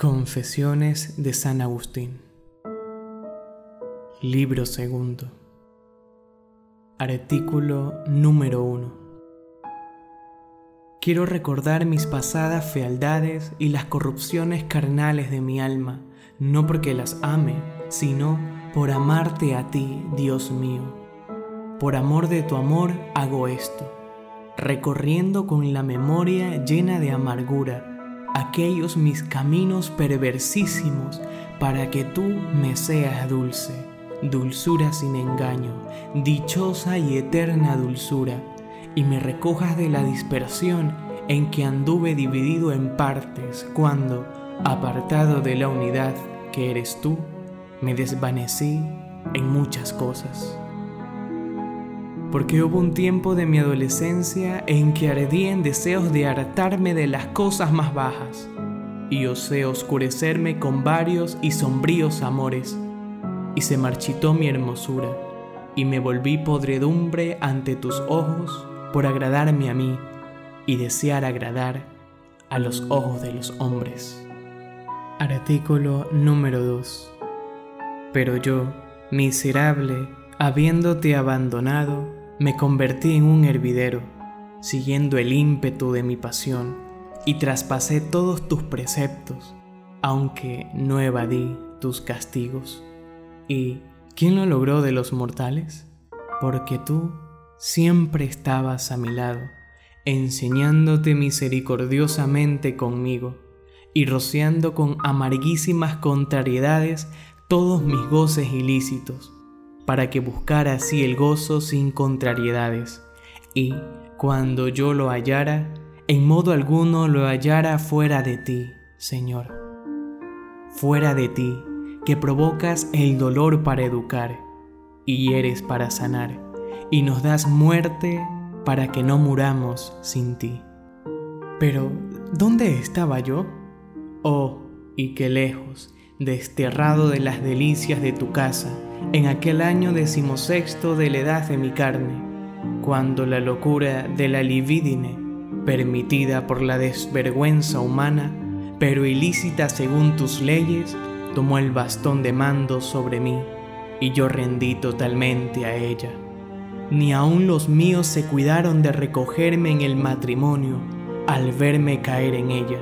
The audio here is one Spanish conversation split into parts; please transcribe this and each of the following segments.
Confesiones de San Agustín. Libro segundo. Artículo número 1 Quiero recordar mis pasadas fealdades y las corrupciones carnales de mi alma, no porque las ame, sino por amarte a ti, Dios mío. Por amor de tu amor hago esto, recorriendo con la memoria llena de amargura aquellos mis caminos perversísimos para que tú me seas dulce, dulzura sin engaño, dichosa y eterna dulzura, y me recojas de la dispersión en que anduve dividido en partes cuando, apartado de la unidad que eres tú, me desvanecí en muchas cosas porque hubo un tiempo de mi adolescencia en que ardí en deseos de hartarme de las cosas más bajas, y osé oscurecerme con varios y sombríos amores, y se marchitó mi hermosura, y me volví podredumbre ante tus ojos por agradarme a mí y desear agradar a los ojos de los hombres. Artículo número 2. Pero yo, miserable, habiéndote abandonado, me convertí en un hervidero, siguiendo el ímpetu de mi pasión, y traspasé todos tus preceptos, aunque no evadí tus castigos. ¿Y quién lo logró de los mortales? Porque tú siempre estabas a mi lado, enseñándote misericordiosamente conmigo, y rociando con amarguísimas contrariedades todos mis goces ilícitos para que buscara así el gozo sin contrariedades, y cuando yo lo hallara, en modo alguno lo hallara fuera de ti, Señor. Fuera de ti, que provocas el dolor para educar, y eres para sanar, y nos das muerte para que no muramos sin ti. Pero, ¿dónde estaba yo? Oh, y qué lejos, desterrado de las delicias de tu casa, en aquel año decimosexto de la edad de mi carne, cuando la locura de la lividine, permitida por la desvergüenza humana, pero ilícita según tus leyes, tomó el bastón de mando sobre mí, y yo rendí totalmente a ella. Ni aun los míos se cuidaron de recogerme en el matrimonio al verme caer en ella.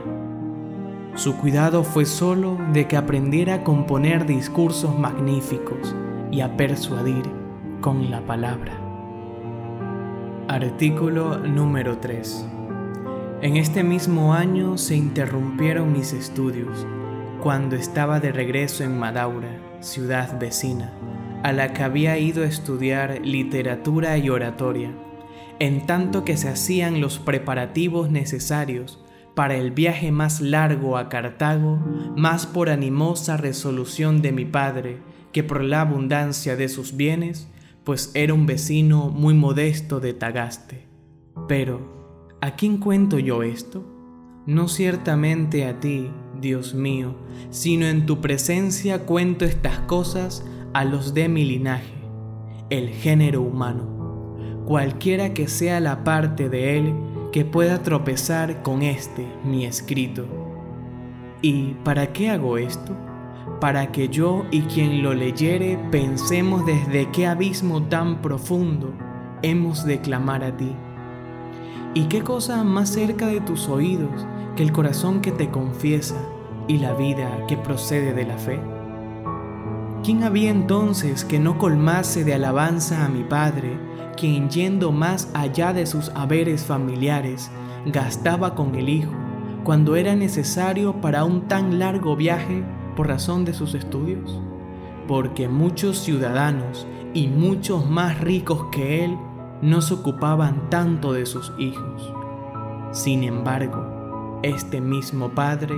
Su cuidado fue solo de que aprendiera a componer discursos magníficos, y a persuadir con la palabra. Artículo número 3. En este mismo año se interrumpieron mis estudios cuando estaba de regreso en Madaura, ciudad vecina, a la que había ido a estudiar literatura y oratoria, en tanto que se hacían los preparativos necesarios para el viaje más largo a Cartago, más por animosa resolución de mi padre, que por la abundancia de sus bienes, pues era un vecino muy modesto de Tagaste. Pero, ¿a quién cuento yo esto? No ciertamente a ti, Dios mío, sino en tu presencia cuento estas cosas a los de mi linaje, el género humano, cualquiera que sea la parte de él que pueda tropezar con este mi escrito. ¿Y para qué hago esto? Para que yo y quien lo leyere pensemos desde qué abismo tan profundo hemos de clamar a ti. ¿Y qué cosa más cerca de tus oídos que el corazón que te confiesa y la vida que procede de la fe? ¿Quién había entonces que no colmase de alabanza a mi Padre, quien yendo más allá de sus haberes familiares, gastaba con el Hijo, cuando era necesario para un tan largo viaje por razón de sus estudios? Porque muchos ciudadanos y muchos más ricos que él no se ocupaban tanto de sus hijos. Sin embargo, este mismo padre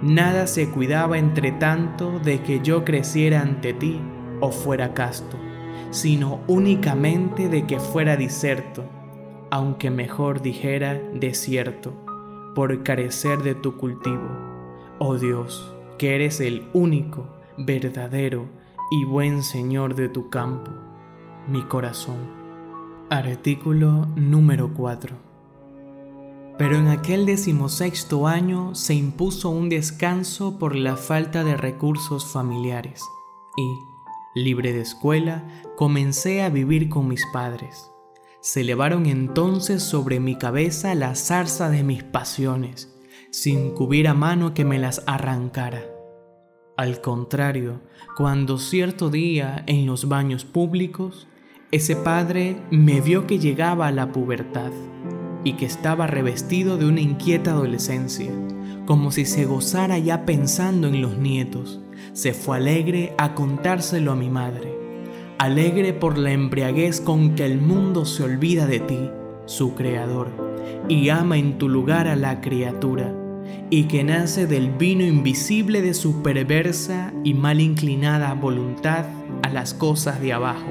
nada se cuidaba entre tanto de que yo creciera ante ti o fuera casto, sino únicamente de que fuera diserto, aunque mejor dijera desierto, por carecer de tu cultivo. Oh Dios, eres el único, verdadero y buen Señor de tu campo, mi corazón. Artículo número 4. Pero en aquel decimosexto año se impuso un descanso por la falta de recursos familiares y, libre de escuela, comencé a vivir con mis padres. Se elevaron entonces sobre mi cabeza la zarza de mis pasiones, sin que hubiera mano que me las arrancara. Al contrario, cuando cierto día en los baños públicos, ese padre me vio que llegaba a la pubertad y que estaba revestido de una inquieta adolescencia, como si se gozara ya pensando en los nietos, se fue alegre a contárselo a mi madre, alegre por la embriaguez con que el mundo se olvida de ti, su creador, y ama en tu lugar a la criatura, y que nace del vino invisible de su perversa y mal inclinada voluntad a las cosas de abajo.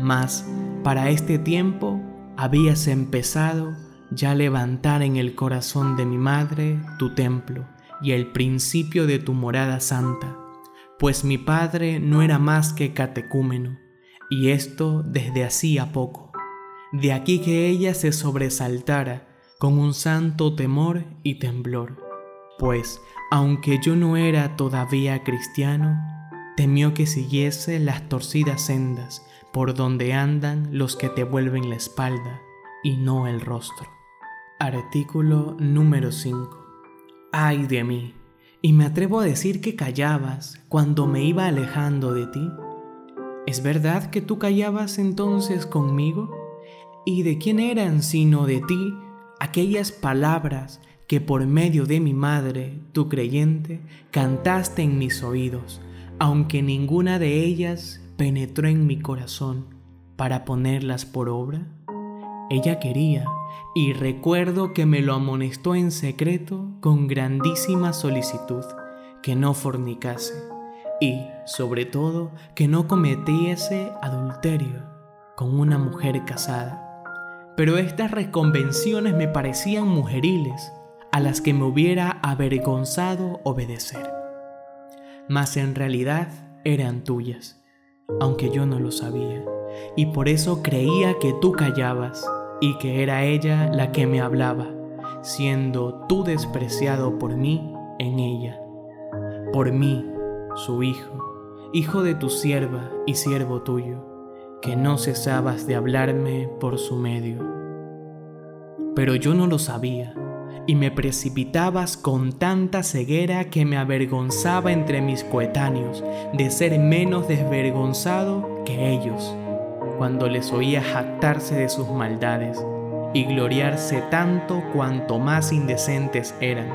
Mas, para este tiempo, habías empezado ya a levantar en el corazón de mi madre tu templo y el principio de tu morada santa, pues mi padre no era más que catecúmeno, y esto desde hacía poco. De aquí que ella se sobresaltara con un santo temor y temblor, pues, aunque yo no era todavía cristiano, temió que siguiese las torcidas sendas por donde andan los que te vuelven la espalda y no el rostro. Artículo número 5. Ay de mí, y me atrevo a decir que callabas cuando me iba alejando de ti. ¿Es verdad que tú callabas entonces conmigo? ¿Y de quién eran sino de ti aquellas palabras que por medio de mi madre, tu creyente, cantaste en mis oídos, aunque ninguna de ellas penetró en mi corazón para ponerlas por obra? Ella quería, y recuerdo que me lo amonestó en secreto con grandísima solicitud, que no fornicase, y, sobre todo, que no cometiese adulterio con una mujer casada. Pero estas reconvenciones me parecían mujeriles, a las que me hubiera avergonzado obedecer. Mas en realidad eran tuyas aunque yo no lo sabía, y por eso creía que tú callabas y que era ella la que me hablaba, siendo tú despreciado por mí en ella. Por mí, su hijo, hijo de tu sierva y siervo tuyo, que no cesabas de hablarme por su medio. Pero yo no lo sabía y me precipitabas con tanta ceguera que me avergonzaba entre mis coetáneos de ser menos desvergonzado que ellos, cuando les oía jactarse de sus maldades y gloriarse tanto cuanto más indecentes eran,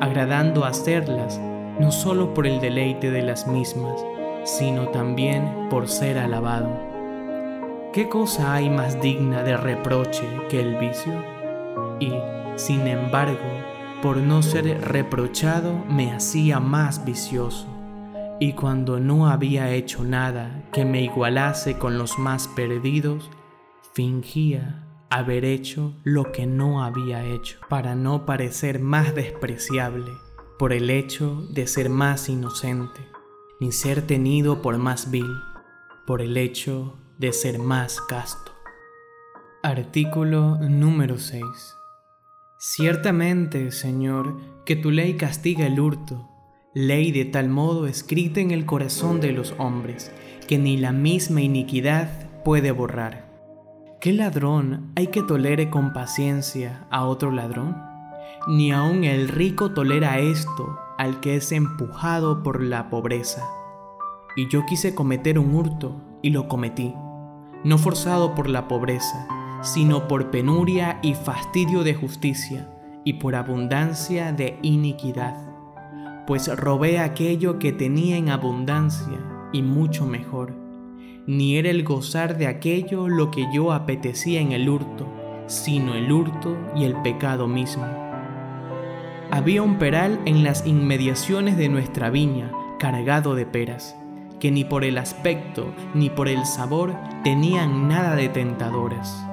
agradando hacerlas no solo por el deleite de las mismas, sino también por ser alabado. ¿Qué cosa hay más digna de reproche que el vicio? Y, sin embargo, por no ser reprochado me hacía más vicioso, y cuando no había hecho nada que me igualase con los más perdidos, fingía haber hecho lo que no había hecho, para no parecer más despreciable por el hecho de ser más inocente, ni ser tenido por más vil, por el hecho de ser más casto. Artículo número 6. Ciertamente, Señor, que tu ley castiga el hurto, ley de tal modo escrita en el corazón de los hombres, que ni la misma iniquidad puede borrar. ¿Qué ladrón hay que tolere con paciencia a otro ladrón? Ni aun el rico tolera esto al que es empujado por la pobreza. Y yo quise cometer un hurto y lo cometí, no forzado por la pobreza, sino por penuria y fastidio de justicia, y por abundancia de iniquidad. Pues robé aquello que tenía en abundancia, y mucho mejor. Ni era el gozar de aquello lo que yo apetecía en el hurto, sino el hurto y el pecado mismo. Había un peral en las inmediaciones de nuestra viña, cargado de peras, que ni por el aspecto ni por el sabor tenían nada de tentadoras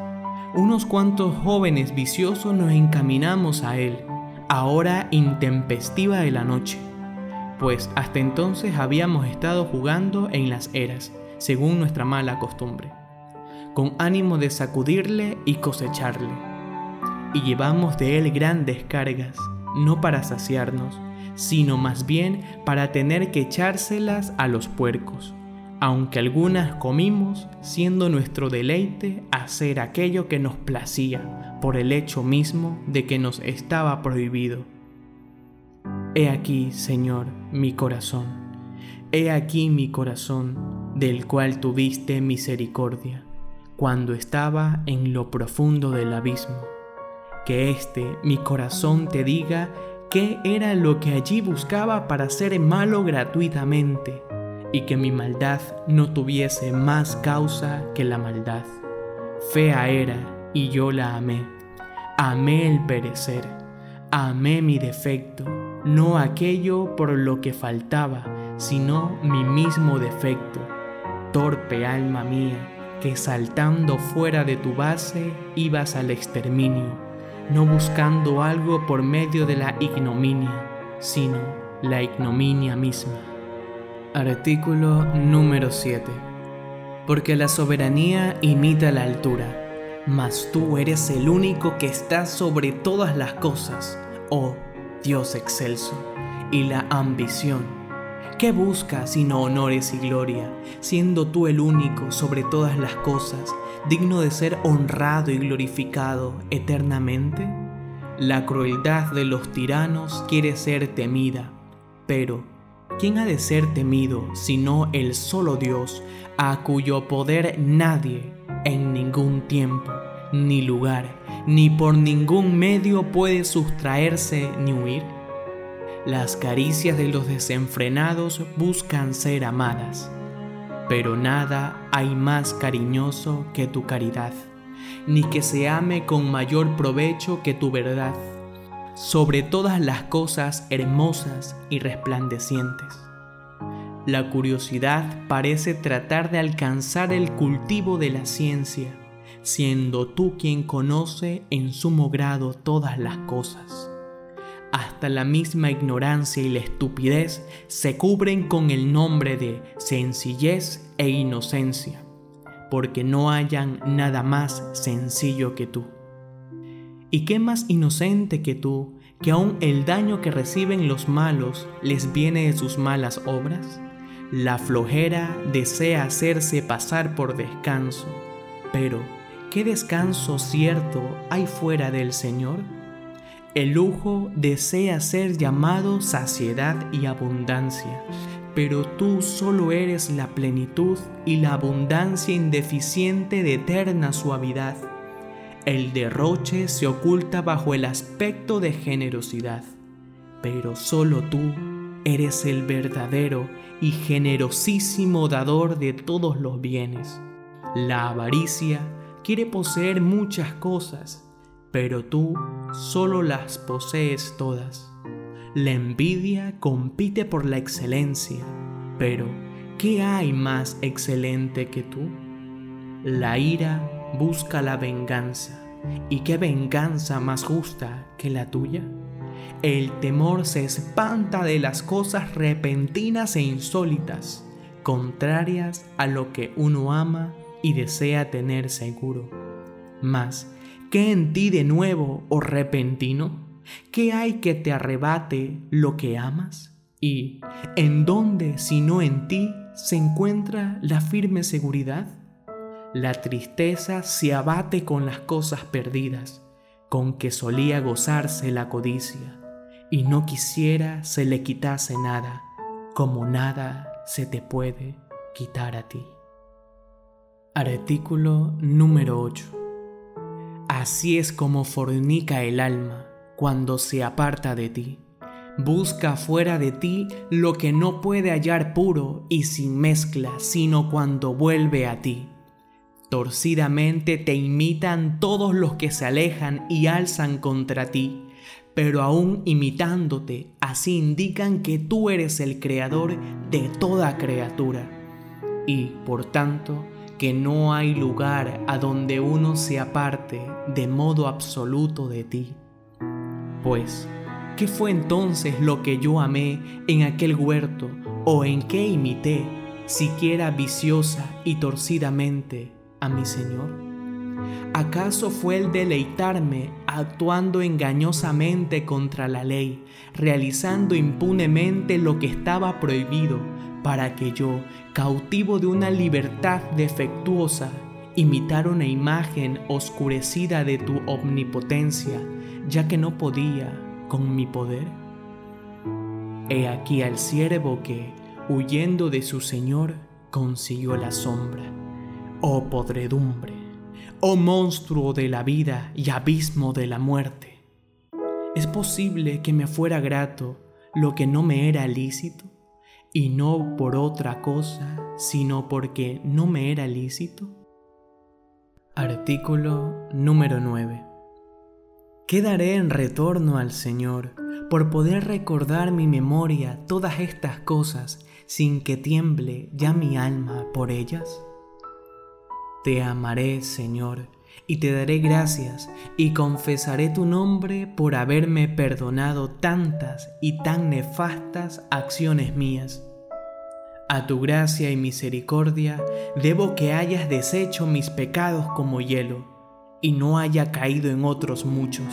unos cuantos jóvenes viciosos nos encaminamos a él, a hora intempestiva de la noche, pues hasta entonces habíamos estado jugando en las eras, según nuestra mala costumbre, con ánimo de sacudirle y cosecharle. y llevamos de él grandes cargas, no para saciarnos, sino más bien para tener que echárselas a los puercos, aunque algunas comimos, siendo nuestro deleite hacer aquello que nos placía, por el hecho mismo de que nos estaba prohibido. He aquí, Señor, mi corazón, he aquí mi corazón, del cual tuviste misericordia, cuando estaba en lo profundo del abismo. Que este mi corazón te diga qué era lo que allí buscaba para ser malo gratuitamente, y que mi maldad no tuviese más causa que la maldad. Fea era, y yo la amé. Amé el perecer, amé mi defecto, no aquello por lo que faltaba, sino mi mismo defecto. Torpe alma mía, que saltando fuera de tu base ibas al exterminio no buscando algo por medio de la ignominia, sino la ignominia misma. Artículo número 7. Porque la soberanía imita la altura, mas tú eres el único que está sobre todas las cosas, oh Dios excelso, y la ambición ¿Qué busca sino honores y gloria, siendo tú el único sobre todas las cosas, digno de ser honrado y glorificado eternamente? La crueldad de los tiranos quiere ser temida, pero ¿quién ha de ser temido sino el solo Dios, a cuyo poder nadie, en ningún tiempo, ni lugar, ni por ningún medio puede sustraerse ni huir? Las caricias de los desenfrenados buscan ser amadas, pero nada hay más cariñoso que tu caridad, ni que se ame con mayor provecho que tu verdad, sobre todas las cosas hermosas y resplandecientes. La curiosidad parece tratar de alcanzar el cultivo de la ciencia, siendo tú quien conoce en sumo grado todas las cosas hasta la misma ignorancia y la estupidez se cubren con el nombre de sencillez e inocencia, porque no hayan nada más sencillo que tú. ¿Y qué más inocente que tú, que aun el daño que reciben los malos les viene de sus malas obras? La flojera desea hacerse pasar por descanso, pero ¿qué descanso cierto hay fuera del Señor? El lujo desea ser llamado saciedad y abundancia, pero tú solo eres la plenitud y la abundancia indeficiente de eterna suavidad. El derroche se oculta bajo el aspecto de generosidad, pero solo tú eres el verdadero y generosísimo dador de todos los bienes. La avaricia quiere poseer muchas cosas, pero tú solo las posees todas. La envidia compite por la excelencia, pero ¿qué hay más excelente que tú? La ira busca la venganza, ¿y qué venganza más justa que la tuya? El temor se espanta de las cosas repentinas e insólitas, contrarias a lo que uno ama y desea tener seguro. Mas ¿Qué en ti de nuevo o repentino? ¿Qué hay que te arrebate lo que amas? ¿Y en dónde, si no en ti, se encuentra la firme seguridad? La tristeza se abate con las cosas perdidas, con que solía gozarse la codicia, y no quisiera se le quitase nada, como nada se te puede quitar a ti. Artículo número 8. Así es como fornica el alma cuando se aparta de ti. Busca fuera de ti lo que no puede hallar puro y sin mezcla, sino cuando vuelve a ti. Torcidamente te imitan todos los que se alejan y alzan contra ti, pero aún imitándote, así indican que tú eres el creador de toda criatura. Y, por tanto, que no hay lugar a donde uno se aparte de modo absoluto de ti. Pues, ¿qué fue entonces lo que yo amé en aquel huerto o en qué imité, siquiera viciosa y torcidamente, a mi Señor? ¿Acaso fue el deleitarme actuando engañosamente contra la ley, realizando impunemente lo que estaba prohibido, para que yo, cautivo de una libertad defectuosa, imitara una imagen oscurecida de tu omnipotencia, ya que no podía con mi poder? He aquí al siervo que, huyendo de su Señor, consiguió la sombra. Oh podredumbre, oh monstruo de la vida y abismo de la muerte. ¿Es posible que me fuera grato lo que no me era lícito? Y no por otra cosa, sino porque no me era lícito. Artículo número 9. ¿Qué daré en retorno al Señor por poder recordar mi memoria todas estas cosas sin que tiemble ya mi alma por ellas? Te amaré, Señor, y te daré gracias y confesaré tu nombre por haberme perdonado tantas y tan nefastas acciones mías. A tu gracia y misericordia debo que hayas deshecho mis pecados como hielo y no haya caído en otros muchos.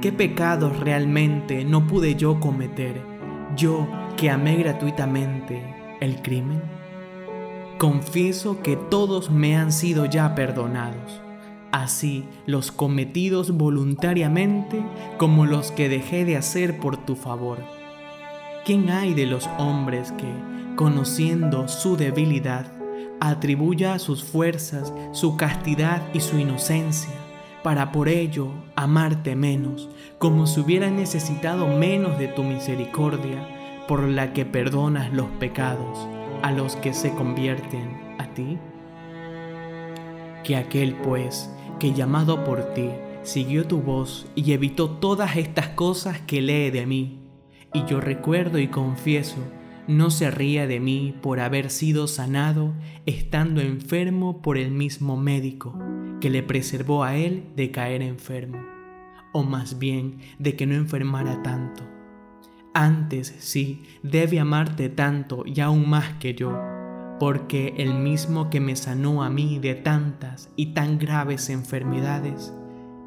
¿Qué pecados realmente no pude yo cometer, yo que amé gratuitamente el crimen? Confieso que todos me han sido ya perdonados, así los cometidos voluntariamente como los que dejé de hacer por tu favor. ¿Quién hay de los hombres que, conociendo su debilidad, atribuya a sus fuerzas su castidad y su inocencia, para por ello amarte menos, como si hubiera necesitado menos de tu misericordia, por la que perdonas los pecados? a los que se convierten a ti? Que aquel pues, que llamado por ti, siguió tu voz y evitó todas estas cosas que lee de mí, y yo recuerdo y confieso, no se ría de mí por haber sido sanado estando enfermo por el mismo médico que le preservó a él de caer enfermo, o más bien de que no enfermara tanto antes sí debe amarte tanto y aún más que yo, porque el mismo que me sanó a mí de tantas y tan graves enfermedades,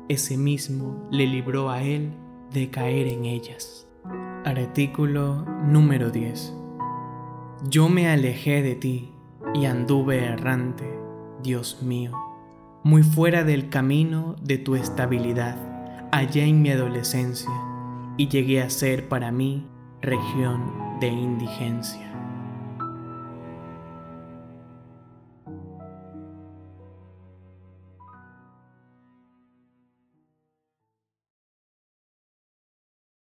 ese mismo le libró a él de caer en ellas. Artículo número 10. Yo me alejé de ti y anduve errante, Dios mío, muy fuera del camino de tu estabilidad, allá en mi adolescencia y llegué a ser para mí región de indigencia.